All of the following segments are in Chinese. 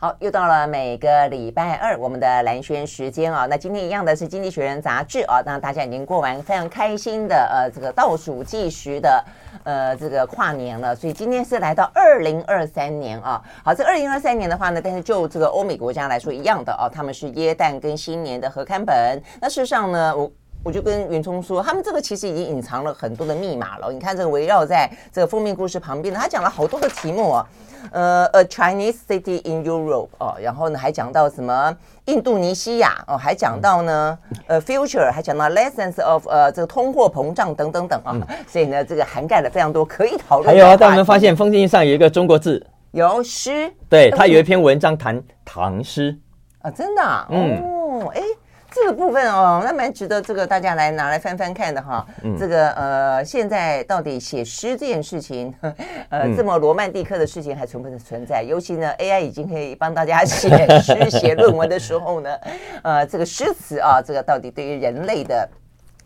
好，又到了每个礼拜二我们的蓝轩时间啊。那今天一样的是《经济学人》杂志啊。那大家已经过完非常开心的呃这个倒数计时的呃这个跨年了，所以今天是来到二零二三年啊。好，这二零二三年的话呢，但是就这个欧美国家来说一样的啊，他们是耶诞跟新年的合刊本。那事实上呢，我我就跟云聪说，他们这个其实已经隐藏了很多的密码了。你看这个围绕在这个封面故事旁边呢，他讲了好多的题目啊。呃，A Chinese city in Europe 哦，然后呢还讲到什么印度尼西亚哦，还讲到呢呃 Future，还讲到 Lessons of 呃这个通货膨胀等等等啊，嗯、所以呢这个涵盖了非常多可以讨论。还有啊，但我们发现封面上有一个中国字，有诗，对，他有一篇文章谈唐诗啊，真的、啊，哦，哎、嗯。这个部分哦，那蛮值得这个大家来拿来翻翻看的哈。嗯、这个呃，现在到底写诗这件事情，呃，嗯、这么罗曼蒂克的事情还存不存在？尤其呢，AI 已经可以帮大家写诗、写论文的时候呢，呃，这个诗词啊，这个到底对于人类的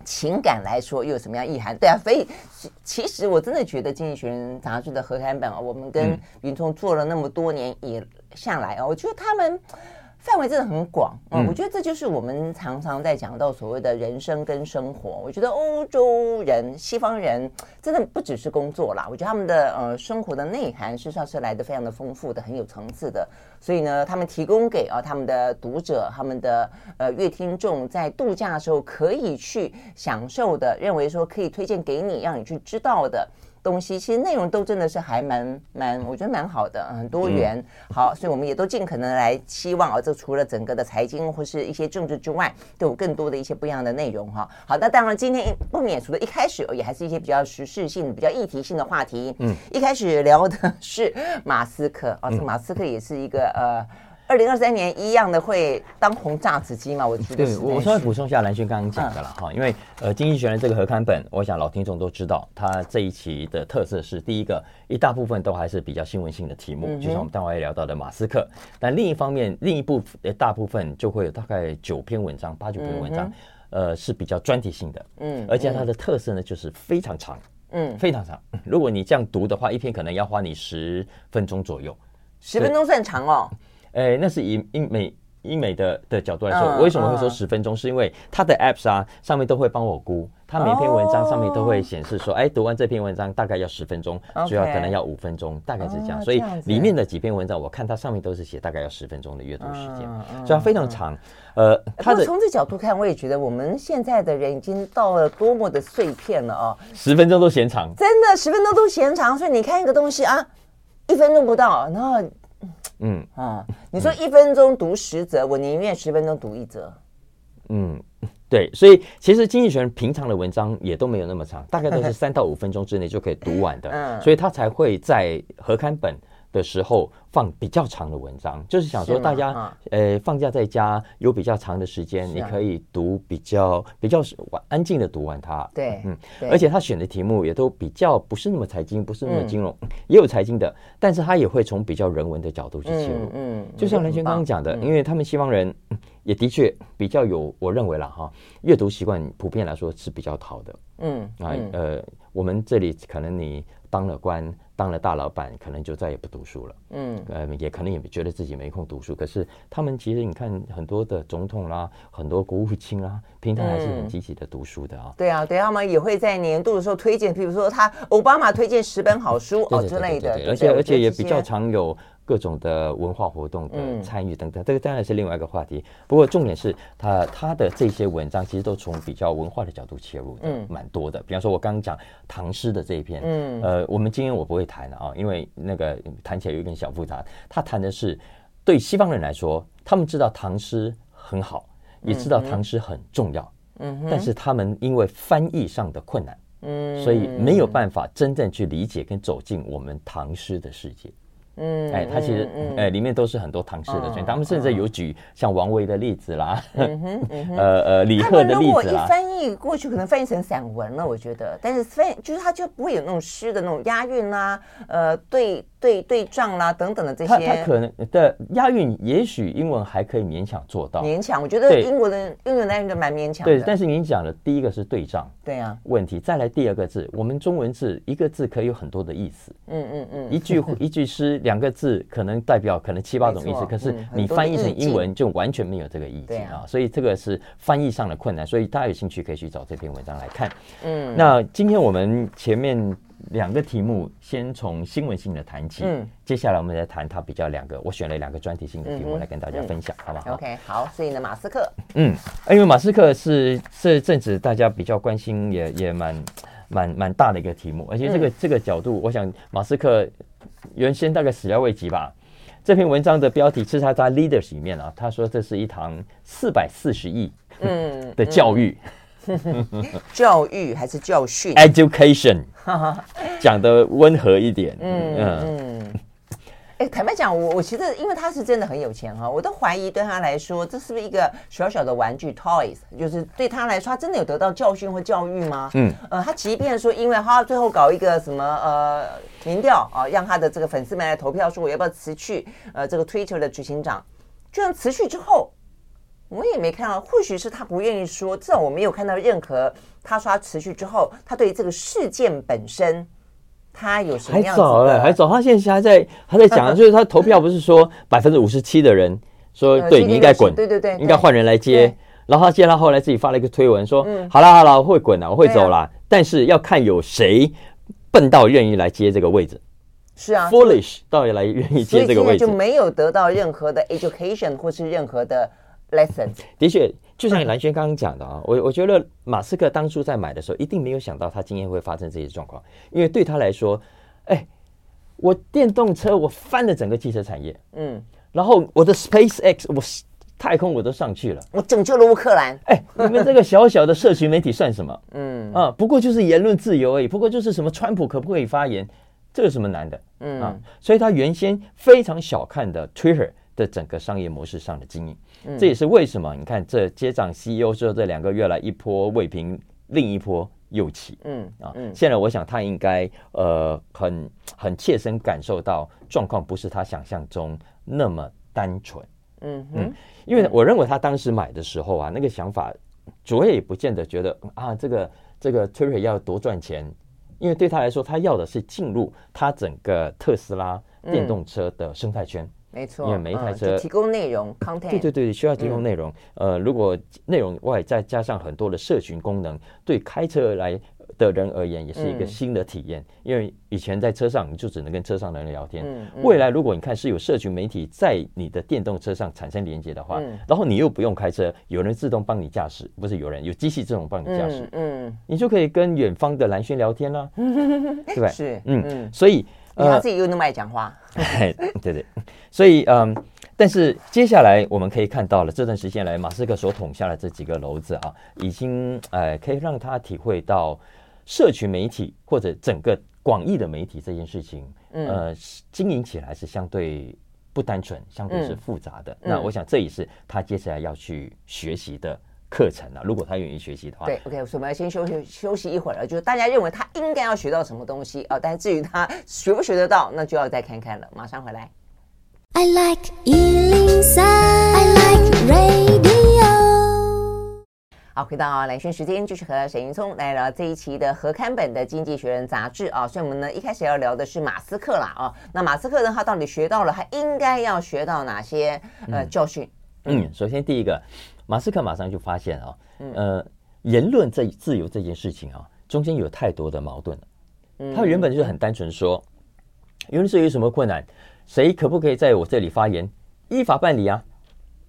情感来说又有什么样意涵？对啊，所以其实我真的觉得《经济学人》杂志的合刊本啊，我们跟云聪做了那么多年以下来啊，我觉得他们。范围真的很广，嗯，我觉得这就是我们常常在讲到所谓的人生跟生活。我觉得欧洲人、西方人真的不只是工作啦，我觉得他们的呃生活的内涵事实上是来的非常的丰富的，很有层次的。所以呢，他们提供给啊他们的读者、他们的呃乐听众，在度假的时候可以去享受的，认为说可以推荐给你，让你去知道的。东西其实内容都真的是还蛮蛮，我觉得蛮好的，很多元。嗯、好，所以我们也都尽可能来期望啊，这除了整个的财经或是一些政治之外，都有更多的一些不一样的内容哈。好，那当然今天不免除了一开始也还是一些比较时事性、比较议题性的话题。嗯，一开始聊的是马斯克啊，这个马斯克也是一个呃。二零二三年一样的会当红炸子鸡嘛？我觉得。对，我稍微补充一下蓝轩刚刚讲的了哈，嗯、因为呃，经济学人这个合刊本，我想老听众都知道，它这一期的特色是第一个，一大部分都还是比较新闻性的题目，嗯、就像我们待会聊到的马斯克。但另一方面，另一部呃大部分就会有大概九篇文章，八九篇文章，嗯、呃，是比较专题性的。嗯。而且它的特色呢，就是非常长。嗯。非常长。如果你这样读的话，一篇可能要花你十分钟左右。十分钟算长哦。哎，那是以英美英美的的角度来说，我为什么会说十分钟？是因为它的 apps 啊，上面都会帮我估，它每篇文章上面都会显示说，哎，读完这篇文章大概要十分钟，主要可能要五分钟，大概是这样。所以里面的几篇文章，我看它上面都是写大概要十分钟的阅读时间，所以它非常长。呃，它的从这角度看，我也觉得我们现在的人已经到了多么的碎片了啊！十分钟都嫌长，真的十分钟都嫌长。所以你看一个东西啊，一分钟不到，然后。嗯啊，你说一分钟读十则，嗯、我宁愿十分钟读一则。嗯，对，所以其实经济学人平常的文章也都没有那么长，大概都是 三到五分钟之内就可以读完的。嗯，所以他才会在合刊本的时候放比较长的文章，就是想说大家呃放假在家有比较长的时间，你可以读比较比较完安静的读完它。对，嗯，而且他选的题目也都比较不是那么财经，不是那么金融，也有财经的，但是他也会从比较人文的角度去切入。嗯，就像蓝轩刚刚讲的，因为他们西方人 也的确比较有，我认为了哈，阅读习惯普遍来说是比较好的。嗯啊呃，我们这里可能你当了官。当了大老板，可能就再也不读书了。嗯，呃，也可能也觉得自己没空读书。可是他们其实，你看很多的总统啦，很多国务卿啦，平常还是很积极的读书的啊。对啊，对啊，他们也会在年度的时候推荐，比如说他奥巴马推荐十本好书哦之类的。而且而且也比较常有。各种的文化活动的参与等等，这个当然是另外一个话题。不过重点是他他的这些文章其实都从比较文化的角度切入的，蛮多的。比方说，我刚刚讲唐诗的这一篇，嗯，呃，我们今天我不会谈了啊，因为那个谈起来有点小复杂。他谈的是对西方人来说，他们知道唐诗很好，也知道唐诗很重要，嗯，但是他们因为翻译上的困难，嗯，所以没有办法真正去理解跟走进我们唐诗的世界。嗯，哎，他其实，哎，里面都是很多唐诗的，所以他们甚至有举像王维的例子啦，呃呃，李贺的例子啦。如果一翻译过去，可能翻译成散文了，我觉得。但是翻，就是他就不会有那种诗的那种押韵啦，呃，对对对仗啦等等的这些，他他可能的押韵，也许英文还可以勉强做到。勉强，我觉得英国的英文押韵都蛮勉强的。对，但是您讲的第一个是对仗，对啊，问题再来第二个字，我们中文字一个字可以有很多的意思。嗯嗯嗯，一句 一句诗两个字可能代表可能七八种意思，可是你翻译成英文就完全没有这个意境啊，所以这个是翻译上的困难。所以大家有兴趣可以去找这篇文章来看。嗯，那今天我们前面。两个题目，先从新闻性的谈起。嗯，接下来我们再谈它比较两个，我选了两个专题性的题目来跟大家分享，嗯、好不好？OK，好。所以呢，马斯克，嗯，因为马斯克是这阵子大家比较关心也，也也蛮蛮蛮大的一个题目，而且这个、嗯、这个角度，我想马斯克原先大概始料未及吧。这篇文章的标题是他在 Leaders 里面啊，他说这是一堂四百四十亿嗯的教育。嗯嗯教育还是教训？Education，讲的温和一点。嗯嗯。哎，坦白讲，我我其实因为他是真的很有钱哈，我都怀疑对他来说，这是不是一个小小的玩具 toys？就是对他来说，他真的有得到教训或教育吗？嗯。呃，他即便说，因为他最后搞一个什么呃民调啊，让他的这个粉丝们来投票，说我要不要辞去呃这个 Twitter 的执行长，居然辞去之后。我也没看到，或许是他不愿意说，至少我没有看到任何他说他辞去之后，他对这个事件本身，他有什么样子？还早了，还早，他现在还在还在讲，就是他投票不是说百分之五十七的人说对你应该滚，对对对，应该换人来接，然后他接他后来自己发了一个推文说，好了好了，我会滚了，我会走了，但是要看有谁笨到愿意来接这个位置，是啊，foolish 到底来愿意接这个位置，就没有得到任何的 education 或是任何的。Lesson 的确，就像蓝轩刚刚讲的啊，我我觉得马斯克当初在买的时候，一定没有想到他今天会发生这些状况，因为对他来说，哎，我电动车我翻了整个汽车产业，嗯，然后我的 SpaceX 我太空我都上去了，我拯救了乌克兰，哎，你们这个小小的社群媒体算什么？嗯。啊，不过就是言论自由而已，不过就是什么川普可不可以发言，这有什么难的？嗯。啊，所以他原先非常小看的 Twitter 的整个商业模式上的经营。这也是为什么你看，这接掌 CEO 之后这两个月来一波未平，另一波又起。嗯啊，现在我想他应该呃很很切身感受到状况不是他想象中那么单纯。嗯嗯，因为我认为他当时买的时候啊，那个想法主要也不见得觉得啊这个这个 Twitter 要多赚钱，因为对他来说，他要的是进入他整个特斯拉电动车的生态圈。没错，因为每一台车、嗯、提供内容，content，对对对，需要提供内容。嗯、呃，如果内容外再加上很多的社群功能，对开车来的人而言也是一个新的体验。嗯、因为以前在车上你就只能跟车上的人聊天，嗯嗯、未来如果你看是有社群媒体在你的电动车上产生连接的话，嗯、然后你又不用开车，有人自动帮你驾驶，不是有人有机器自动帮你驾驶，嗯，嗯你就可以跟远方的蓝轩聊天了，对吧？是，嗯嗯，所以。他自己又那么爱讲话，对对，所以嗯，但是接下来我们可以看到了这段时间来，马斯克所捅下的这几个篓子啊，已经呃可以让他体会到社群媒体或者整个广义的媒体这件事情，呃，经营起来是相对不单纯，相对是复杂的。那我想这也是他接下来要去学习的。课程啊，如果他愿意学习的话，对，OK，所以我们要先休息休息一会儿了。就是大家认为他应该要学到什么东西啊？但是至于他学不学得到，那就要再看看了。马上回来。I like 103, I like radio。好，回到蓝轩时间，继续和沈云聪来聊这一期的合刊本的《经济学人》杂志啊。所以我们呢一开始要聊的是马斯克啦啊。那马斯克呢，他到底学到了，他应该要学到哪些呃教训？嗯，首先第一个。马斯克马上就发现啊，呃，言论这自由这件事情啊，中间有太多的矛盾了。他原本就是很单纯说，言论自由有什么困难？谁可不可以在我这里发言？依法办理啊。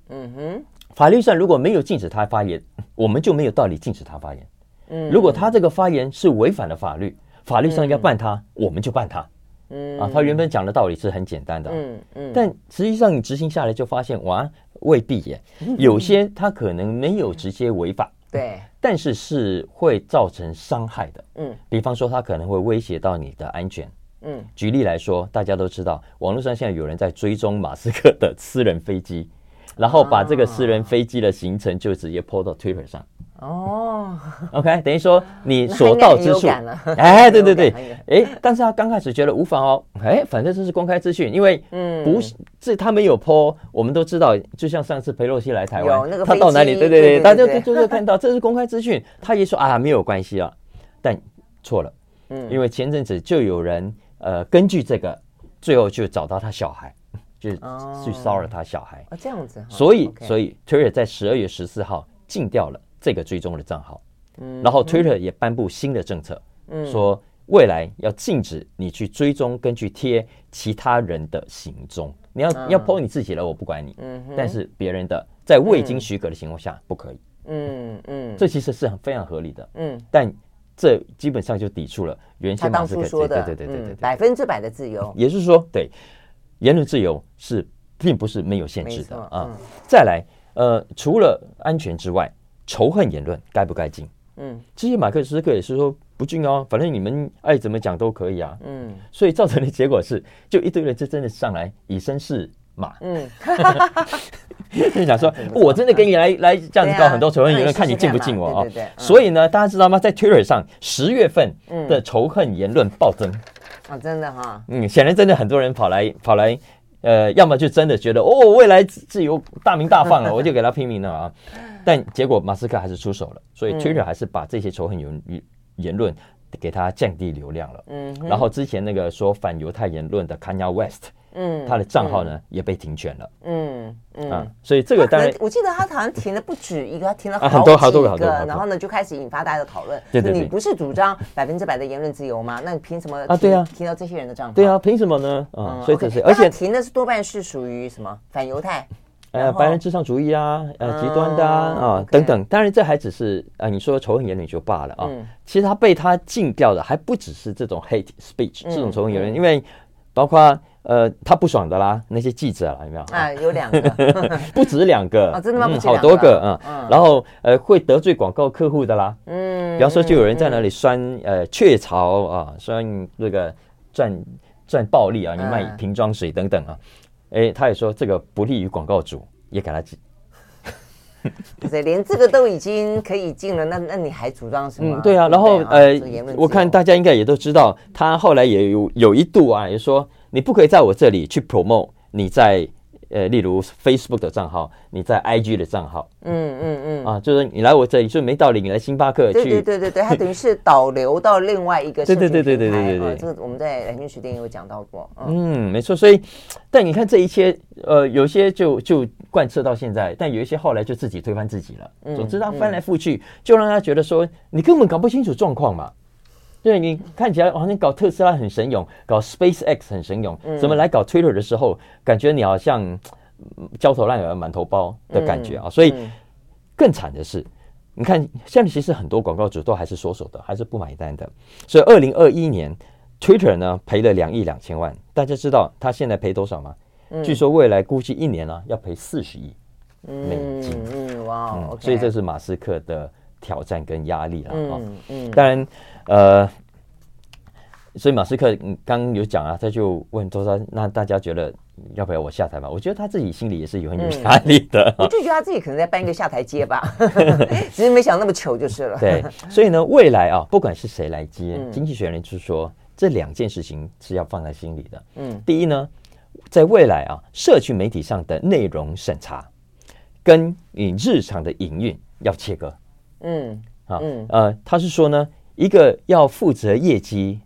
嗯哼，法律上如果没有禁止他发言，我们就没有道理禁止他发言。嗯，如果他这个发言是违反了法律，法律上要办他，我们就办他。嗯啊，他原本讲的道理是很简单的。嗯嗯，但实际上你执行下来就发现，哇。未必耶，有些他可能没有直接违法，对，但是是会造成伤害的，嗯，比方说他可能会威胁到你的安全，嗯，举例来说，大家都知道，网络上现在有人在追踪马斯克的私人飞机，然后把这个私人飞机的行程就直接 po 到 Twitter 上，哦。哦，OK，等于说你所到之处，哎，对对对，哎，但是他刚开始觉得无妨哦，哎，反正这是公开资讯，因为嗯，不是，这他没有 po，我们都知道，就像上次裴洛西来台湾，他到哪里，对对对，大家就就是看到这是公开资讯，他也说啊没有关系啊，但错了，嗯，因为前阵子就有人呃根据这个，最后就找到他小孩。就去骚扰他小孩。啊，这样子，所以所以 Twitter 在十二月十四号禁掉了这个追踪的账号，嗯，然后 Twitter 也颁布新的政策，嗯，说未来要禁止你去追踪跟去贴其他人的行踪，你要要 po 你自己的，我不管你，嗯，但是别人的在未经许可的情况下不可以，嗯嗯，这其实是很非常合理的，嗯，但这基本上就抵触了原先马斯克说的，对对对对对，百分之百的自由，也就是说，对。言论自由是并不是没有限制的啊！再来，呃，除了安全之外，仇恨言论该不该禁？嗯，这些马克思克也是说不禁哦，反正你们爱怎么讲都可以啊。嗯，所以造成的结果是，就一堆人就真的上来以身试马。嗯，就想说，我真的给你来来这样子搞很多仇恨言论，看你禁不禁我啊？所以呢，大家知道吗？在 Twitter 上，十月份的仇恨言论暴增。啊，真的哈，嗯，显然真的很多人跑来跑来，呃，要么就真的觉得哦，未来自由大名大放了，我就给他拼命了啊。但结果马斯克还是出手了，所以 Twitter 还是把这些仇恨言言论给他降低流量了。嗯，然后之前那个说反犹太言论的 Kanye West。嗯，他的账号呢也被停权了。嗯嗯，所以这个当然，我记得他好像停了不止一个，他 停了很多好多个，好多个，然后呢就开始引发大家的讨论。对对，你不是主张百分之百的言论自由吗？那你凭什么啊？对啊，停到这些人的账号？对啊，凭什么呢？啊，所以这是，而且停的是多半是属于什么反犹太，呃，白人至上主义啊，呃，极端的啊等等。当然这还只是啊，你说仇恨言论就罢了啊。其实他被他禁掉的还不只是这种 hate speech 这种仇恨言论，因为包括。呃，他不爽的啦，那些记者啦，有没有啊？有两个，不止两个啊，真的吗？好多个嗯。然后呃，会得罪广告客户的啦。嗯，比方说，就有人在那里酸呃雀巢啊，酸那个赚赚暴利啊，你卖瓶装水等等啊。哎，他也说这个不利于广告主，也给他禁。对，连这个都已经可以禁了，那那你还主张什么？嗯，对啊。然后呃，我看大家应该也都知道，他后来也有有一度啊，也说。你不可以在我这里去 promote 你在呃，例如 Facebook 的账号，你在 IG 的账号，嗯嗯嗯，啊，就是你来我这里就没道理，你来星巴克去，对对对对对，它等于是导流到另外一个对对对对对对对对，这个我们在蓝军时代有讲到过，嗯，没错，所以但你看这一切，呃，有些就就贯彻到现在，但有一些后来就自己推翻自己了，总之他翻来覆去，就让他觉得说你根本搞不清楚状况嘛。对，你看起来好像搞特斯拉很神勇，搞 SpaceX 很神勇，怎么来搞 Twitter 的时候，感觉你好像焦头烂额、满头包的感觉啊！所以更惨的是，你看现在其实很多广告主都还是缩手的，还是不买单的。所以二零二一年 Twitter 呢赔了两亿两千万，大家知道他现在赔多少吗？据说未来估计一年呢要赔四十亿美金。嗯，哇，所以这是马斯克的挑战跟压力了啊！嗯，当然。呃，所以马斯克刚有讲啊，他就问周三，那大家觉得要不要我下台吧？我觉得他自己心里也是有很有压力的。嗯、我就觉得他自己可能在搬一个下台阶吧，只是没想那么糗就是了。对，所以呢，未来啊，不管是谁来接，嗯、经济学人就是说这两件事情是要放在心里的。嗯，第一呢，在未来啊，社区媒体上的内容审查跟你日常的营运要切割。嗯，啊，嗯，呃，他是说呢。一个要负责业绩、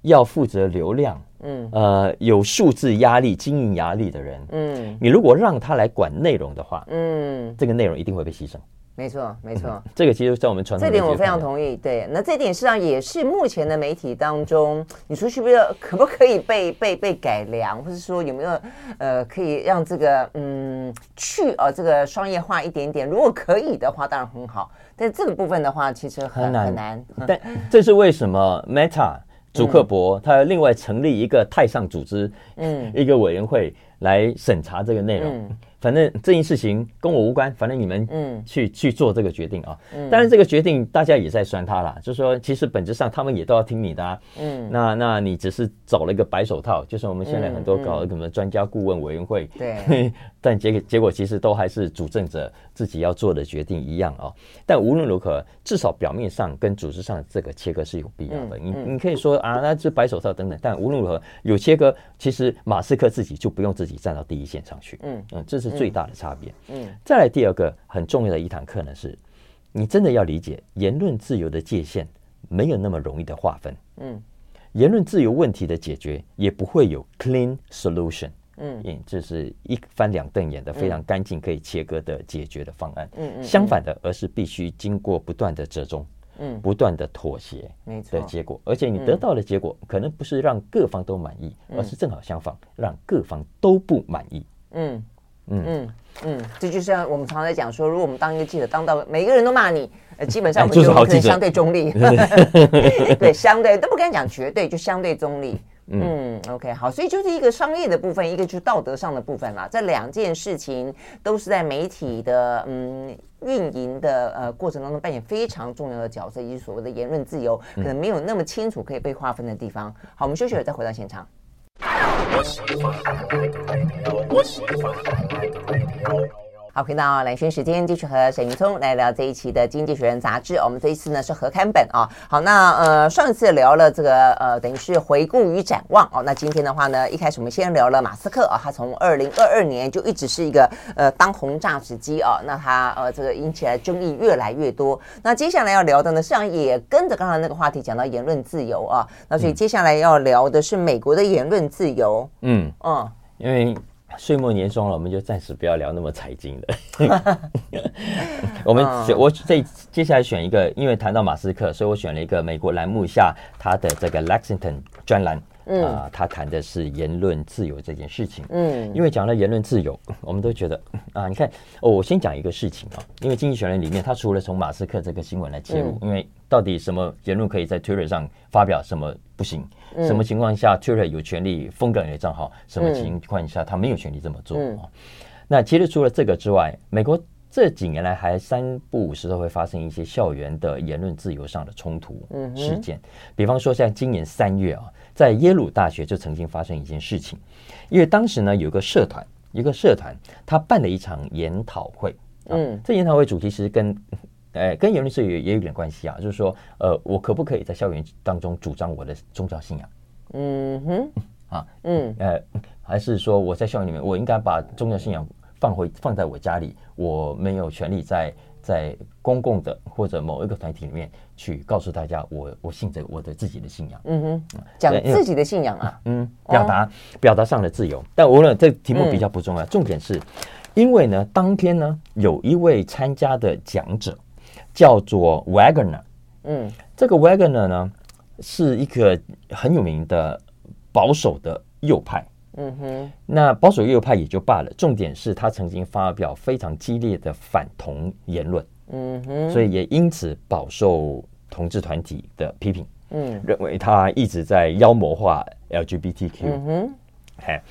要负责流量，嗯，呃，有数字压力、经营压力的人，嗯，你如果让他来管内容的话，嗯，这个内容一定会被牺牲。没错，没错，嗯，这个其实在我们传统这点我非常同意。对，那这点实际上也是目前的媒体当中，你说是不是可不可以被被被改良，或者说有没有呃可以让这个嗯去呃这个商业化一点点？如果可以的话，当然很好。但这个部分的话，其实很，很难很难。但这是为什么？Meta 祖克伯他另外成立一个太上组织，嗯，一个委员会。来审查这个内容。嗯反正这件事情跟我无关，反正你们嗯。去去做这个决定啊。嗯，当然这个决定大家也在酸他啦，就是说其实本质上他们也都要听你的啊。嗯，那那你只是找了一个白手套，就是我们现在很多搞什么专家顾问委员会，对，但结果结果其实都还是主政者自己要做的决定一样哦。但无论如何，至少表面上跟组织上这个切割是有必要的。你你可以说啊，那这白手套等等，但无论如何有切割，其实马斯克自己就不用自己站到第一线上去。嗯嗯，这是。最大的差别。嗯，再来第二个很重要的一堂课呢，是你真的要理解言论自由的界限没有那么容易的划分。嗯，言论自由问题的解决也不会有 clean solution。嗯，这是一翻两瞪眼的非常干净可以切割的解决的方案。嗯嗯，相反的，而是必须经过不断的折中，嗯，不断的妥协，没错的结果。而且你得到的结果可能不是让各方都满意，而是正好相反，让各方都不满意。嗯。嗯嗯嗯，这就像我们常常在讲说，如果我们当一个记者，当到每个人都骂你，呃，基本上我们就可能相对中立，对，相对都不敢讲绝对，就相对中立。嗯，OK，好，所以就是一个商业的部分，一个就是道德上的部分啦。这两件事情都是在媒体的嗯运营的呃过程当中扮演非常重要的角色，以及所谓的言论自由，可能没有那么清楚可以被划分的地方。好，我们休息了，再回到现场。好，回到蓝轩时间，继续和沈云聪来聊这一期的《经济学人》杂志。我们这一次呢是合刊本啊。好，那呃上一次聊了这个呃等于是回顾与展望哦。那今天的话呢，一开始我们先聊了马斯克啊，他从二零二二年就一直是一个呃当红炸子鸡啊。那他呃这个引起来争议越来越多。那接下来要聊的呢，实际上也跟着刚才那个话题讲到言论自由啊。那所以接下来要聊的是美国的言论自由。嗯嗯，因为。岁末年终了，我们就暂时不要聊那么财经的。我们我这接下来选一个，因为谈到马斯克，所以我选了一个美国栏目下他的这个 Lexington 专栏。嗯啊，他谈的是言论自由这件事情。嗯，因为讲了言论自由，我们都觉得啊，你看哦，我先讲一个事情啊，因为《经济学人》里面，他除了从马斯克这个新闻来切入，因为到底什么言论可以在 Twitter 上发表，什么不行？什么情况下 Twitter 有权利封掉你的账号？什么情况下他没有权利这么做啊？那其实除了这个之外，美国这几年来还三不五时都会发生一些校园的言论自由上的冲突事件，比方说像今年三月啊。在耶鲁大学就曾经发生一件事情，因为当时呢有个社团，一个社团他办了一场研讨会，嗯，这研讨会主题其实跟，哎，跟言论自由也有点关系啊，就是说，呃，我可不可以在校园当中主张我的宗教信仰？嗯哼，啊，嗯，呃，还是说我在校园里面，我应该把宗教信仰放回放在我家里，我没有权利在。在公共的或者某一个团体里面去告诉大家我，我我信着我的自己的信仰。嗯哼，讲自己的信仰啊，嗯，表达表达上的自由。但无论这题目比较不重要，重点是，因为呢，当天呢，有一位参加的讲者叫做 Wagner，嗯，这个 Wagner 呢是一个很有名的保守的右派。嗯哼，那保守右派也就罢了，重点是他曾经发表非常激烈的反同言论，嗯哼，所以也因此饱受同志团体的批评，嗯，认为他一直在妖魔化 LGBTQ，嗯哼，哎，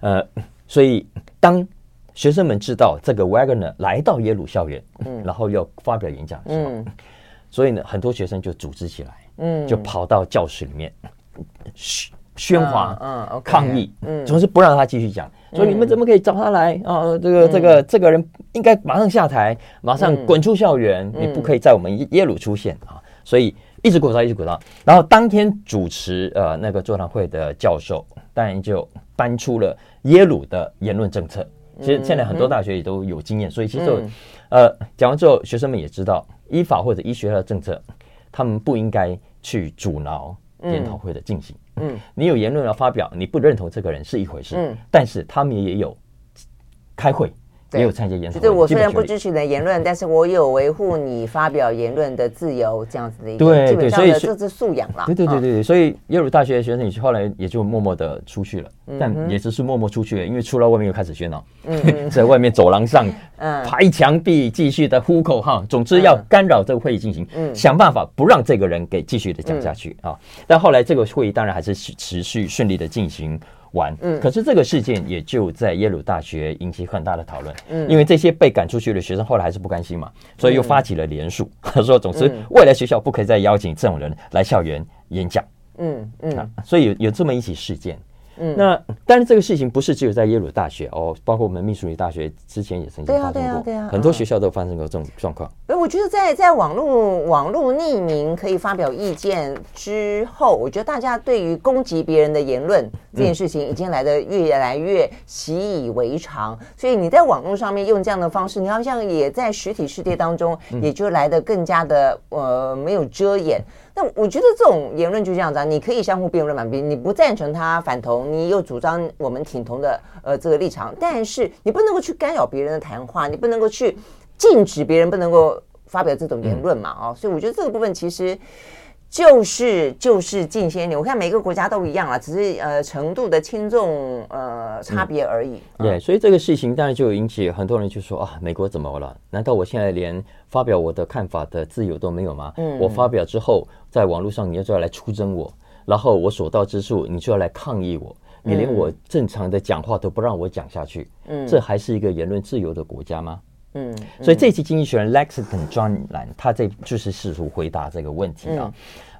呃，所以当学生们知道这个 Wagner 来到耶鲁校园，嗯，然后要发表演讲的时候，嗯，所以呢，很多学生就组织起来，嗯，就跑到教室里面，嘘。喧哗，嗯抗议，嗯，总是不让他继续讲，说你们怎么可以找他来啊？这个这个这个人应该马上下台，马上滚出校园，你不可以在我们耶鲁出现啊！所以一直鼓噪，一直鼓噪。然后当天主持呃那个座谈会的教授，当然就搬出了耶鲁的言论政策。其实现在很多大学也都有经验，所以其实呃讲完之后，学生们也知道，依法或者依学校的政策，他们不应该去阻挠研讨会的进行。嗯，你有言论要发表，你不认同这个人是一回事。嗯，但是他们也有开会，也有参加研讨会。就是我虽然不支持你的言论，但是我有维护你发表言论的自由，这样子的一个对，基本上的这是素养了。对对对对，所以耶鲁大学的学生，你后来也就默默的出去了，但也只是默默出去了，因为出了外面又开始喧闹。嗯，在外面走廊上，嗯，拍墙壁，继续的呼口号，总之要干扰这个会议进行，嗯，想办法不让这个人给继续的讲下去啊。但后来这个会议当然还是持续顺利的进行完。嗯，可是这个事件也就在耶鲁大学引起很大的讨论。嗯，因为这些被赶出去的学生后来还是不甘心嘛，所以又发起了联署，他说：“总之，未来学校不可以再邀请这种人来校园演讲。”嗯嗯，所以有有这么一起事件。嗯，那但是这个事情不是只有在耶鲁大学哦，包括我们密苏里大学之前也曾经发生过，对啊对啊对啊，很多学校都发生过这种状况。哎，我觉得在在网络网络匿名可以发表意见之后，我觉得大家对于攻击别人的言论这件事情已经来得越来越习以为常，所以你在网络上面用这样的方式，你好像也在实体世界当中也就来得更加的呃没有遮掩。那我觉得这种言论就这样子啊，你可以相互辩论嘛，比你不赞成他反同，你又主张我们挺同的呃这个立场，但是你不能够去干扰别人的谈话，你不能够去禁止别人不能够发表这种言论嘛，哦，所以我觉得这个部分其实。就是就是近些年，我看每个国家都一样啊，只是呃程度的轻重呃差别而已。对、嗯，所以这个事情当然就引起很多人就说啊，美国怎么了？难道我现在连发表我的看法的自由都没有吗？嗯，我发表之后，在网络上你就要来出征我，然后我所到之处你就要来抗议我，你连我正常的讲话都不让我讲下去，嗯，这还是一个言论自由的国家吗？嗯，所以这期《经济学人》Lexington 专栏，他这就是试图回答这个问题啊。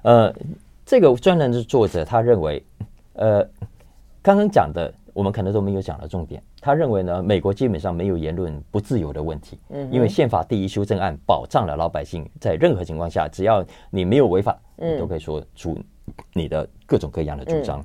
呃，这个专栏的作者他认为，呃，刚刚讲的我们可能都没有讲到重点。他认为呢，美国基本上没有言论不自由的问题，嗯，因为宪法第一修正案保障了老百姓在任何情况下，只要你没有违法，你都可以说出你的各种各样的主张。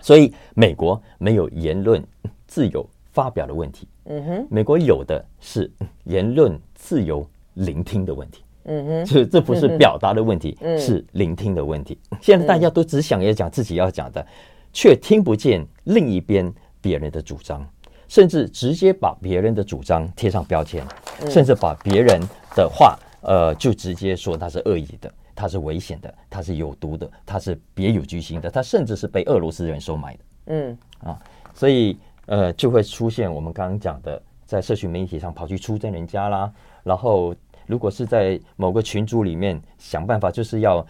所以，美国没有言论自由发表的问题。嗯哼，美国有的是言论自由聆听的问题。嗯哼，这这不是表达的问题，是聆听的问题。现在大家都只想要讲自己要讲的，却听不见另一边别人的主张，甚至直接把别人的主张贴上标签，甚至把别人的话，呃，就直接说他是恶意的，他是危险的，他是有毒的，他是别有居心的，他甚至是被俄罗斯人收买的。嗯啊，所以。呃，就会出现我们刚刚讲的，在社群媒体上跑去出征人家啦。然后，如果是在某个群组里面想办法，就是要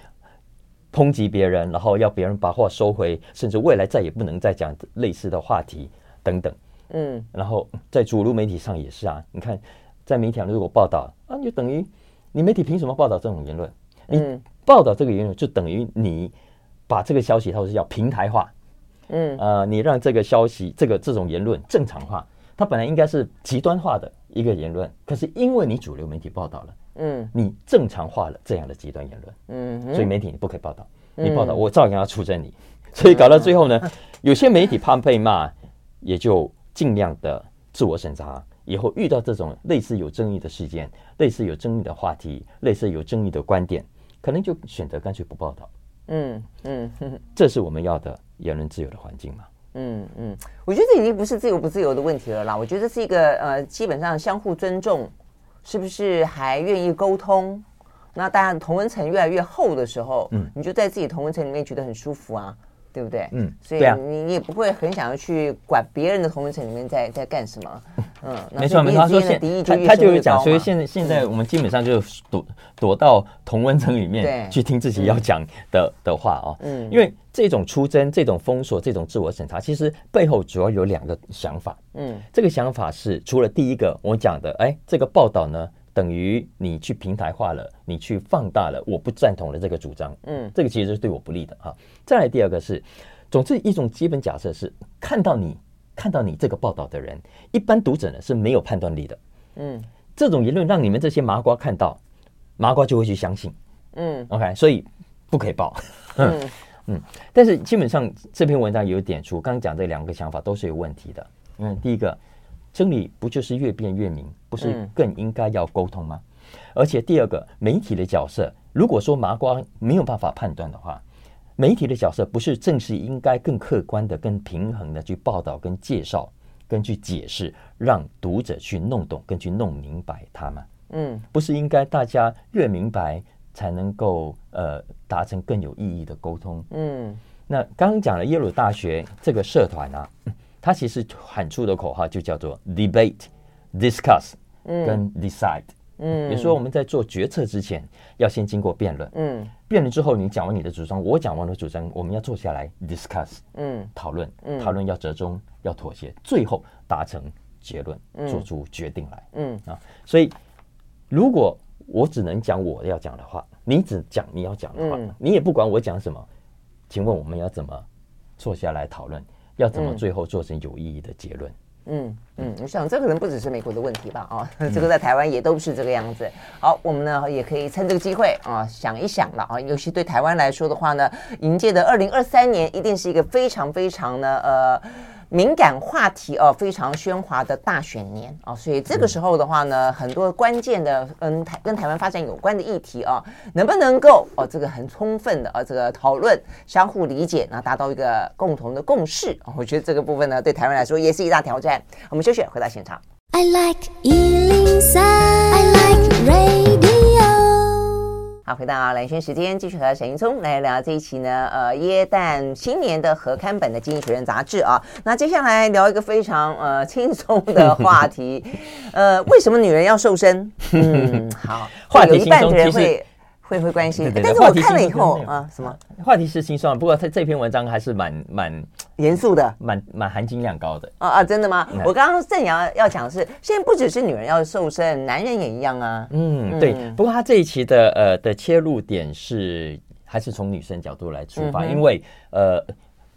抨击别人，然后要别人把话收回，甚至未来再也不能再讲类似的话题等等。嗯，然后在主流媒体上也是啊。你看，在媒体上如果报道啊，就等于你媒体凭什么报道这种言论？你报道这个言论，就等于你把这个消息，它是要平台化。嗯，呃，你让这个消息，这个这种言论正常化，它本来应该是极端化的一个言论，可是因为你主流媒体报道了，嗯，你正常化了这样的极端言论，嗯，所以媒体你不可以报道，你报道我照样要出征你，所以搞到最后呢，有些媒体怕被骂，也就尽量的自我审查，以后遇到这种类似有争议的事件，类似有争议的话题，类似有争议的观点，可能就选择干脆不报道。嗯嗯，这是我们要的言论自由的环境嘛？嗯嗯，我觉得这已经不是自由不自由的问题了啦。我觉得是一个呃，基本上相互尊重，是不是还愿意沟通？那大家的同温层越来越厚的时候，嗯，你就在自己同温层里面觉得很舒服啊。对不对？嗯，所以你你也不会很想要去管别人的同温层里面在在干什么。嗯，没错没错。他说现他他就有讲，所以现在现在我们基本上就躲躲到同温层里面去听自己要讲的的话哦。嗯，因为这种出征、这种封锁、这种自我审查，其实背后主要有两个想法。嗯，这个想法是除了第一个我讲的，哎，这个报道呢。等于你去平台化了，你去放大了我不赞同的这个主张，嗯，这个其实是对我不利的哈。再来第二个是，总之一种基本假设是，看到你看到你这个报道的人，一般读者呢是没有判断力的，嗯，这种言论让你们这些麻瓜看到，麻瓜就会去相信，嗯，OK，所以不可以报，嗯。嗯，但是基本上这篇文章有点出，刚刚讲这两个想法都是有问题的，嗯，第一个。真理不就是越辩越明，不是更应该要沟通吗？嗯、而且第二个，媒体的角色，如果说麻瓜没有办法判断的话，媒体的角色不是正是应该更客观的、更平衡的去报道、跟介绍、跟去解释，让读者去弄懂、跟去弄明白它吗？嗯，不是应该大家越明白才能够呃达成更有意义的沟通？嗯，那刚刚讲了耶鲁大学这个社团啊。它其实喊出的口号就叫做 debate、discuss 跟 decide。嗯，比如说我们在做决策之前，要先经过辩论，嗯，辩论之后你讲完你的主张，我讲完我的主张，我们要坐下来 discuss，嗯，讨论，嗯，讨论要折中，要妥协，最后达成结论，做出决定来，嗯。啊，所以如果我只能讲我要讲的话，你只讲你要讲的话，你也不管我讲什么，请问我们要怎么坐下来讨论？要怎么最后做成有意义的结论？嗯嗯嗯，我想这可能不只是美国的问题吧？啊，这个在台湾也都是这个样子。好，我们呢也可以趁这个机会啊想一想了啊，尤其对台湾来说的话呢，迎接的二零二三年一定是一个非常非常呢呃。敏感话题哦，非常喧哗的大选年啊，所以这个时候的话呢，很多关键的跟台跟台湾发展有关的议题啊，能不能够哦这个很充分的啊这个讨论，相互理解，然后达到一个共同的共识，我觉得这个部分呢，对台湾来说也是一大挑战。我们休息，回到现场。I like 103, I like radio 好，回到蓝轩时间，继续和沈云聪来聊这一期呢，呃，耶诞新年的合刊本的《经济学人》杂志啊。那接下来聊一个非常呃轻松的 话题，呃，为什么女人要瘦身？嗯，好，话题有一半的人会。会会关心，但是我看了以后啊，什么话题是轻松，不过他这篇文章还是蛮蛮严肃的，蛮蛮含金量高的啊啊，真的吗？我刚刚正要要讲的是，现在不只是女人要瘦身，男人也一样啊。嗯，对。不过他这一期的呃的切入点是还是从女生角度来出发，因为呃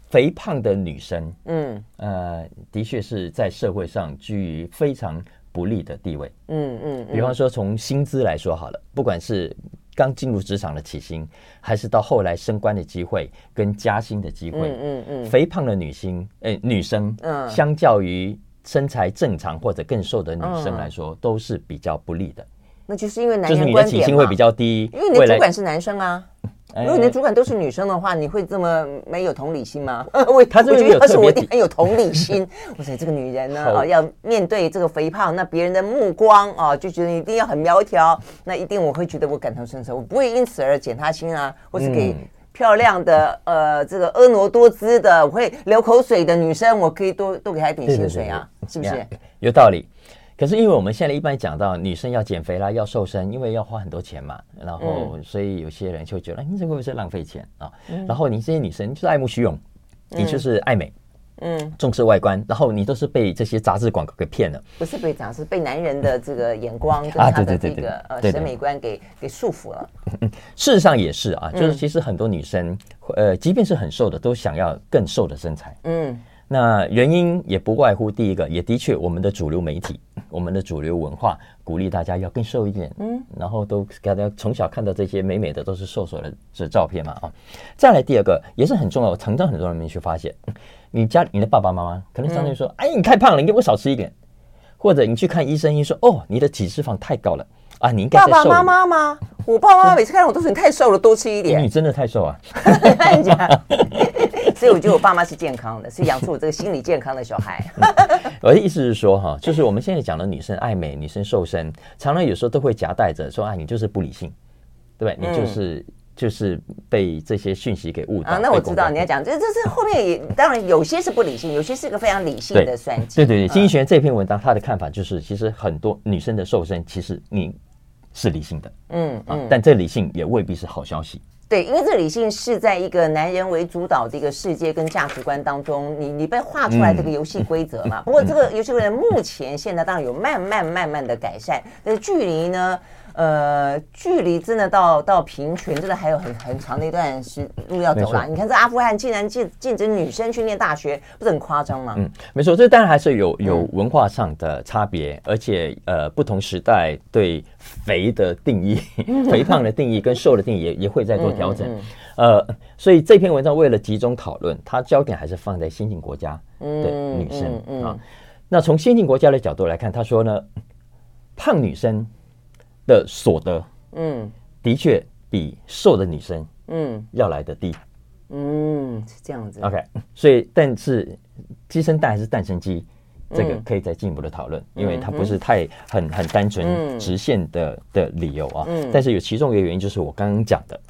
肥胖的女生，嗯呃的确是在社会上居于非常不利的地位。嗯嗯，比方说从薪资来说好了，不管是刚进入职场的起薪，还是到后来升官的机会跟加薪的机会，嗯嗯嗯，肥胖的女性，诶，女生，嗯，相较于身材正常或者更瘦的女生来说，都是比较不利的。那就是因为男人就是你的起薪会比较低，因为你的主管是男生啊。如果你的主管都是女生的话，你会这么没有同理心吗？我他觉得要是我一定很有同理心。我说这个女人呢，哦，要面对这个肥胖，那别人的目光啊，就觉得一定要很苗条，那一定我会觉得我感同身受，我不会因此而减她心啊，或是给漂亮的呃这个婀娜多姿的，我会流口水的女生，我可以多多给她一点薪水啊，是不是？有道理。可是因为我们现在一般讲到女生要减肥啦，要瘦身，因为要花很多钱嘛，然后所以有些人就觉得，你这会不会是浪费钱啊？然后你这些女生就是爱慕虚荣，你就是爱美，嗯，重视外观，然后你都是被这些杂志广告给骗了，不是被杂志，被男人的这个眼光 跟他的这个呃审美观给给束缚了。事实上也是啊，就是其实很多女生，呃，即便是很瘦的，都想要更瘦的身材，嗯。那原因也不外乎第一个，也的确，我们的主流媒体，我们的主流文化鼓励大家要更瘦一点，嗯，然后都大家从小看到这些美美的都是瘦瘦的这照片嘛啊。再来第二个也是很重要，常常很多人没去发现，你家你的爸爸妈妈可能常常说，嗯、哎，你太胖了，你给我少吃一点，或者你去看医生，医生说，哦，你的体脂肪太高了啊，你应该爸爸妈妈吗？我爸爸妈妈每次看到我都说你太瘦了，多吃一点。你真的太瘦啊！所以我觉得我爸妈是健康的，是养出我这个心理健康的小孩。我的意思是说，哈，就是我们现在讲的女生爱美、女生瘦身，常常有时候都会夹带着说啊，你就是不理性，对不对？你就是、嗯、就是被这些讯息给误导。啊，那我知道你要讲，这这是后面也当然有些是不理性，有些是个非常理性的算计。对对对，经济学这篇文章他的看法就是，其实很多女生的瘦身，其实你是理性的，嗯啊，但这理性也未必是好消息。对，因为这理性是在一个男人为主导的一个世界跟价值观当中，你你被画出来这个游戏规则嘛。不过这个游戏规则目前现在当然有慢慢慢慢的改善，但是距离呢？呃，距离真的到到平权，真的还有很很长的一段时路要走啦。你看，这阿富汗竟然禁禁止女生去念大学，不是很夸张吗？嗯，没错，这当然还是有有文化上的差别，而且呃，不同时代对肥的定义、肥胖的定义跟瘦的定义也也会在做调整。呃，所以这篇文章为了集中讨论，它焦点还是放在先进国家的女生啊。那从先进国家的角度来看，他说呢，胖女生。的所得，嗯，的确比瘦的女生，嗯，要来的低，嗯，是这样子。OK，所以但是鸡生蛋还是蛋生鸡，这个可以再进一步的讨论，因为它不是太很很单纯直线的的理由啊。嗯，但是有其中一个原因就是我刚刚讲的，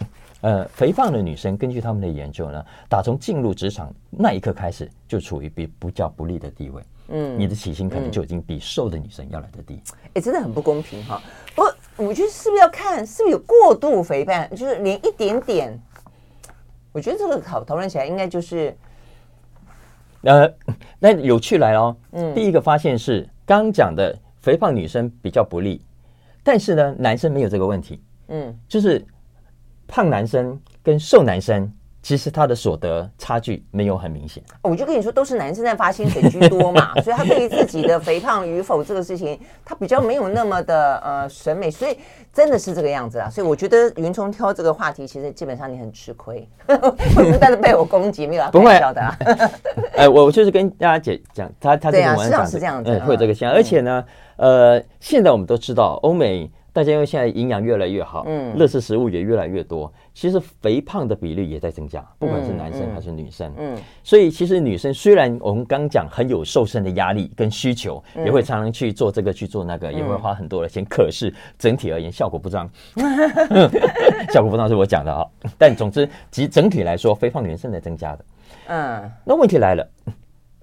呃，肥胖的女生根据他们的研究呢，打从进入职场那一刻开始就处于比不较不利的地位。嗯，你的起薪可能就已经比瘦的女生要来的低。哎，真的很不公平哈。不。我觉得是不是要看是不是有过度肥胖，就是连一点点。我觉得这个讨讨论起来应该就是，呃，那有趣来哦。嗯，第一个发现是刚刚讲的肥胖女生比较不利，但是呢，男生没有这个问题。嗯，就是胖男生跟瘦男生。其实他的所得差距没有很明显，我就跟你说，都是男生在发薪水居多嘛，所以他对于自己的肥胖与否这个事情，他比较没有那么的呃审美，所以真的是这个样子啊。所以我觉得云聪挑这个话题，其实基本上你很吃亏，会不断的被我攻击，没有开玩笑的啊。哎，我就是跟大家讲讲，他他这个文章是这样子，会有这个现象，而且呢，呃，现在我们都知道欧美。大家因为现在营养越来越好，嗯，垃圾食物也越来越多，其实肥胖的比例也在增加，不管是男生还是女生，嗯，所以其实女生虽然我们刚讲很有瘦身的压力跟需求，也会常常去做这个去做那个，也会花很多的钱，可是整体而言效果不彰，效果不彰是我讲的啊，但总之，其整体来说，肥胖女生在增加的，嗯，那问题来了，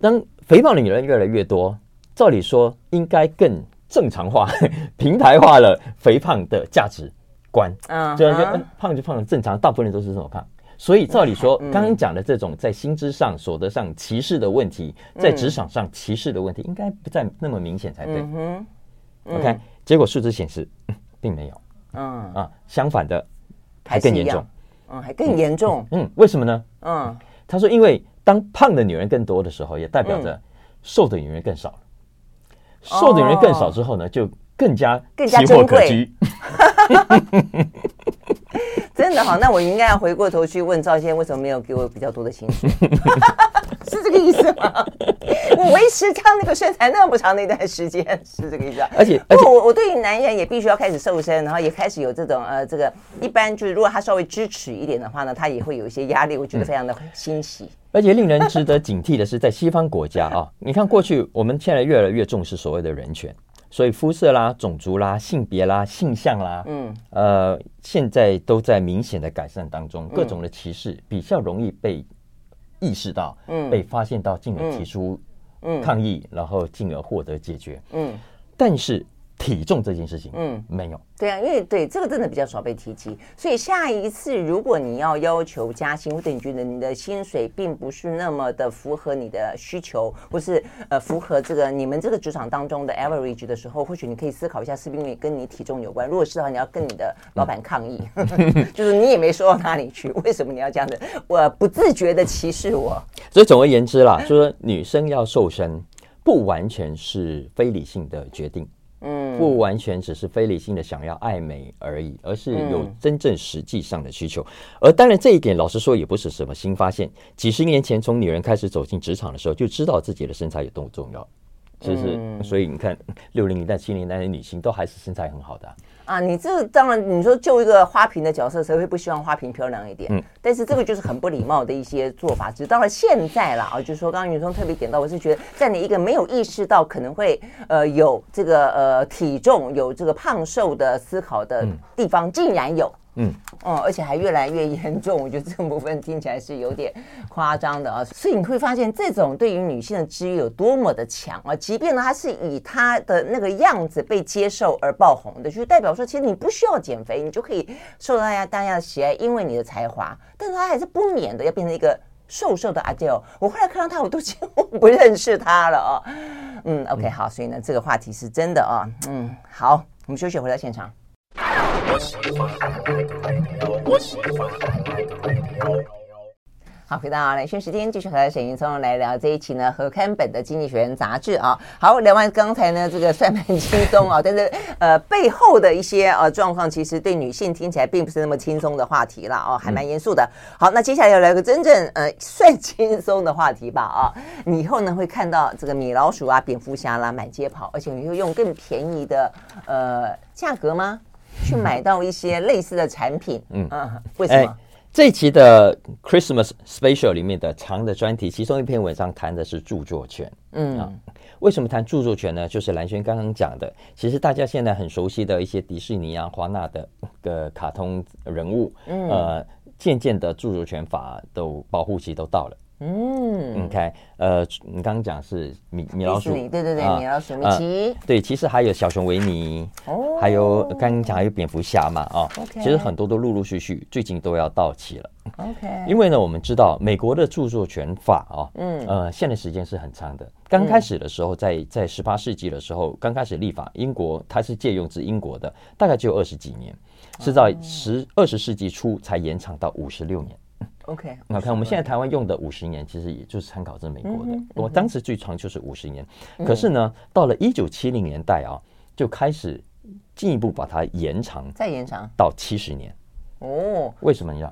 当肥胖的女人越来越多，照理说应该更。正常化、平台化了肥胖的价值观，嗯，就胖就胖的正常，大部分人都是这么胖。所以照理说，刚刚讲的这种在薪资上、所得上歧视的问题，在职场上歧视的问题，应该不再那么明显才对。嗯 OK，结果数字显示，并没有。嗯啊，相反的，还更严重。嗯，还更严重。嗯，为什么呢？嗯，他说，因为当胖的女人更多的时候，也代表着瘦的女人更少。瘦的人更少之后呢，就更加更加珍贵。真的好，那我应该要回过头去问赵先生，为什么没有给我比较多的薪水？是这个意思吗？我维持这样那个身材那么长的一段时间，是这个意思。而且，而且我我对于男人也必须要开始瘦身，然后也开始有这种呃，这个一般就是如果他稍微支持一点的话呢，他也会有一些压力。我觉得非常的欣喜。嗯、而且令人值得警惕的是，在西方国家 啊，你看过去我们现在越来越重视所谓的人权，所以肤色啦、种族啦、性别啦、性向啦，嗯，呃，现在都在明显的改善当中，各种的歧视比较容易被。意识到，嗯，被发现到，进而提出抗议，然后进而获得解决，嗯，但是。体重这件事情，嗯，没有，对啊，因为对这个真的比较少被提及，所以下一次如果你要要求加薪，或者你觉得你的薪水并不是那么的符合你的需求，或是呃符合这个你们这个职场当中的 average 的时候，或许你可以思考一下，是不是跟你体重有关？如果是的话，你要跟你的老板抗议，嗯、就是你也没说到哪里去，为什么你要这样子？我不自觉的歧视我。所以总而言之啦，就是说女生要瘦身，不完全是非理性的决定。嗯，不完全只是非理性的想要爱美而已，而是有真正实际上的需求。而当然，这一点老实说也不是什么新发现。几十年前，从女人开始走进职场的时候，就知道自己的身材有多么重要。其实，所以你看，六零年代、七零年代的女性都还是身材很好的啊。啊，你这当然，你说就一个花瓶的角色，谁会不希望花瓶漂亮一点？嗯，但是这个就是很不礼貌的一些做法。只是到了现在了啊，就是说刚刚云松特别点到，我是觉得在你一个没有意识到可能会呃有这个呃体重有这个胖瘦的思考的地方，竟然有。嗯，哦，而且还越来越严重，我觉得这个部分听起来是有点夸张的啊。所以你会发现，这种对于女性的治愈有多么的强啊！即便呢，她是以她的那个样子被接受而爆红的，就是代表说，其实你不需要减肥，你就可以受到大家大家的喜爱，因为你的才华。但是她还是不免的要变成一个瘦瘦的阿娇。我后来看到她，我都几乎不认识她了啊。嗯，OK，好，所以呢，这个话题是真的啊。嗯，好，我们休息回到现场。好，回到兰萱时间，继续和沈云聪来聊这一期呢，和刊本的《经济学人》杂志啊。好，聊完刚才呢，这个算蛮轻松啊，但是呃，背后的一些呃状况，其实对女性听起来并不是那么轻松的话题了哦，还蛮严肃的。好，那接下来要聊个真正呃算轻松的话题吧啊，你以后呢会看到这个米老鼠啊、蝙蝠侠啦满街跑，而且你会用更便宜的呃价格吗？去买到一些类似的产品，嗯啊，为什么？欸、这一期的 Christmas Special 里面的长的专题，其中一篇文章谈的是著作权，嗯啊，为什么谈著作权呢？就是蓝轩刚刚讲的，其实大家现在很熟悉的一些迪士尼啊、华纳的的卡通人物，嗯，呃，渐渐的著作权法都保护期都到了。嗯，OK，呃，你刚刚讲是米米老鼠，对对对，米老鼠米奇，对，其实还有小熊维尼，哦，还有刚刚讲还有蝙蝠侠嘛，啊、哦，Okay. 其实很多都陆陆续续最近都要到期了。OK，因为呢，我们知道美国的著作权法啊、哦，嗯，呃，现在时间是很长的。刚开始的时候，在在十八世纪的时候，刚开始立法，英国它是借用自英国的，大概只有二十几年，是在十二十世纪初才延长到五十六年。OK，那看我们现在台湾用的五十年，其实也就是参考自美国的。我当时最长就是五十年，可是呢，到了一九七零年代啊，就开始进一步把它延长，再延长到七十年。哦，为什么要？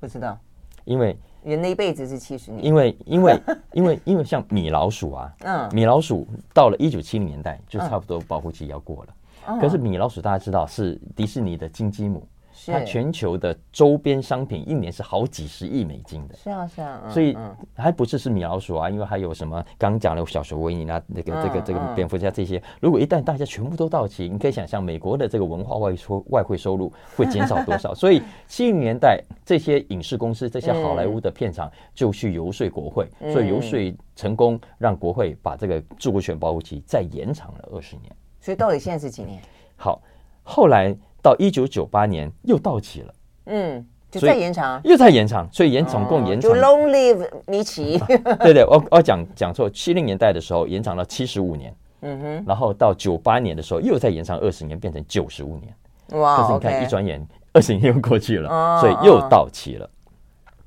不知道，因为人的一辈子是七十年。因为因为 因为因为像米老鼠啊，嗯，米老鼠到了一九七零年代就差不多保护期要过了。可是米老鼠大家知道是迪士尼的金鸡母。它全球的周边商品一年是好几十亿美金的，是啊是啊，所以还不是是米老鼠啊，因为还有什么刚刚讲的小熊维尼啊，那个这个这个蝙蝠侠这些，如果一旦大家全部都到齐，你可以想象美国的这个文化外收外汇收入会减少多少。所以七零年代这些影视公司、这些好莱坞的片场就去游说国会，所以游说成功让国会把这个著作权保护期再延长了二十年。所以到底现在是几年？好，后来。到一九九八年又到期了，嗯，就再延长，又再延长，所以延总共延长。就 Long live 米奇。对对，我我讲讲错，七零年代的时候延长到七十五年，嗯哼，然后到九八年的时候又再延长二十年，变成九十五年。哇，可是你看一转眼二十年又过去了，所以又到期了。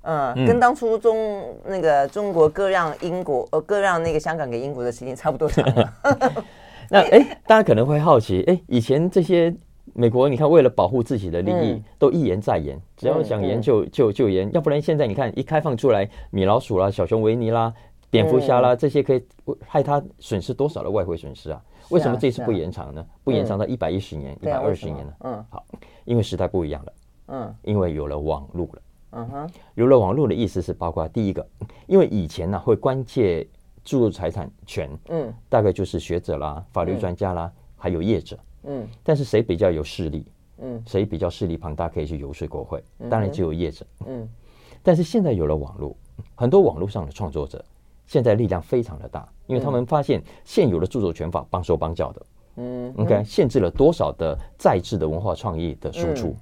嗯，跟当初中那个中国割让英国呃割让那个香港给英国的时间差不多长。那哎，大家可能会好奇，哎，以前这些。美国，你看，为了保护自己的利益，都一延再延，只要想延就就就延，要不然现在你看一开放出来，米老鼠啦、小熊维尼啦、蝙蝠侠啦，这些可以害他损失多少的外汇损失啊？为什么这次不延长呢？不延长到一百一十年、一百二十年呢？嗯，好，因为时代不一样了，嗯，因为有了网络了，嗯哼，有了网络的意思是包括第一个，因为以前呢会关切注入财产权，嗯，大概就是学者啦、法律专家啦，还有业者。嗯，但是谁比较有势力？嗯，谁比较势力庞大，可以去游说国会？当然只有业者。嗯，但是现在有了网络，很多网络上的创作者现在力量非常的大，因为他们发现现有的著作权法帮手帮脚的，嗯，OK，限制了多少的在制的文化创意的输出，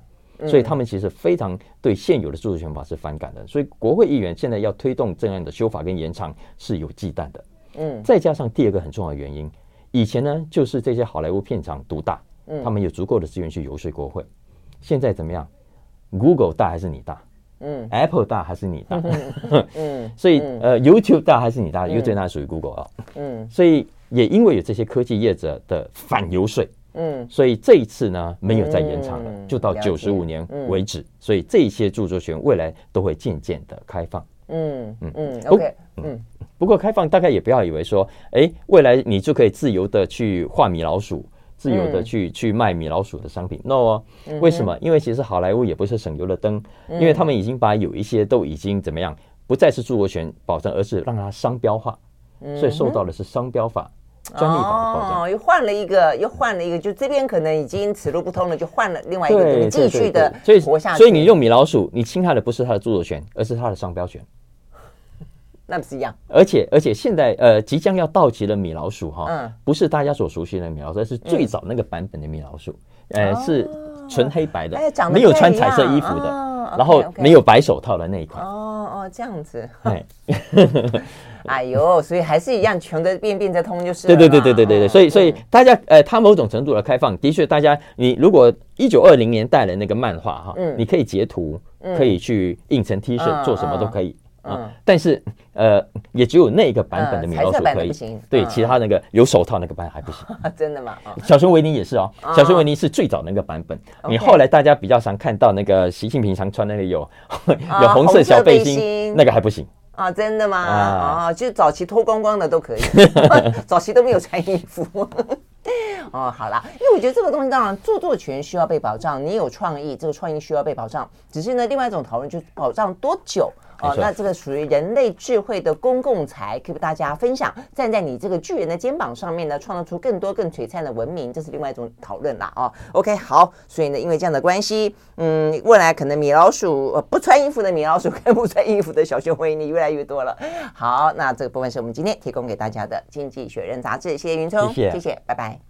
所以他们其实非常对现有的著作权法是反感的。所以国会议员现在要推动这样的修法跟延长是有忌惮的。嗯，再加上第二个很重要的原因。以前呢，就是这些好莱坞片场独大，嗯，他们有足够的资源去游说国会。现在怎么样？Google 大还是你大？嗯，Apple 大还是你大？嗯，所以呃，YouTube 大还是你大？？YouTube 大属于 Google 啊。嗯，所以也因为有这些科技业者的反游说，嗯，所以这一次呢，没有再延长了，就到九十五年为止。所以这些著作权未来都会渐渐的开放。嗯嗯嗯，OK，嗯。不过开放大概也不要以为说，哎，未来你就可以自由的去画米老鼠，自由的去去卖米老鼠的商品。No，为什么？因为其实好莱坞也不是省油的灯，因为他们已经把有一些都已经怎么样，不再是著作权保障，而是让它商标化，所以受到的是商标法、专利法的保障。哦，又换了一个，又换了一个，就这边可能已经此路不通了，就换了另外一个，你继续的活下去。所以你用米老鼠，你侵害的不是它的著作权，而是它的商标权。那不是一样，而且而且现在呃即将要到期的米老鼠哈，嗯，不是大家所熟悉的米老鼠，而是最早那个版本的米老鼠，呃是纯黑白的，没有穿彩色衣服的，然后没有白手套的那一款。哦哦，这样子。哎 哎呦，所以还是一样，穷的变，变则通就是。对对对对对对对，所以所以大家呃，它某种程度的开放，的确，大家你如果一九二零年代的那个漫画哈，嗯，你可以截图，可以去印成 T 恤，做什么都可以。嗯，但是呃，也只有那个版本的米老鼠可以，对，其他那个有手套那个版还不行。真的吗？小熊维尼也是哦，小熊维尼是最早那个版本。你后来大家比较常看到那个习近平常穿那个有 有红色小背心，那个还不行啊？真的吗？啊，就早期脱光光的都可以，早期都没有穿衣服。哦，好啦，因为我觉得这个东西当然著作权需要被保障，你有创意，这个创意需要被保障，只是呢，另外一种讨论就是保障多久。哦，那这个属于人类智慧的公共财，可以跟大家分享。站在你这个巨人的肩膀上面呢，创造出更多更璀璨的文明，这是另外一种讨论啦。哦，OK，好，所以呢，因为这样的关系，嗯，未来可能米老鼠呃不穿衣服的米老鼠跟不穿衣服的小熊维尼越来越多了。好，那这个部分是我们今天提供给大家的《经济学人》杂志，谢谢云聪，谢谢，谢谢，拜拜。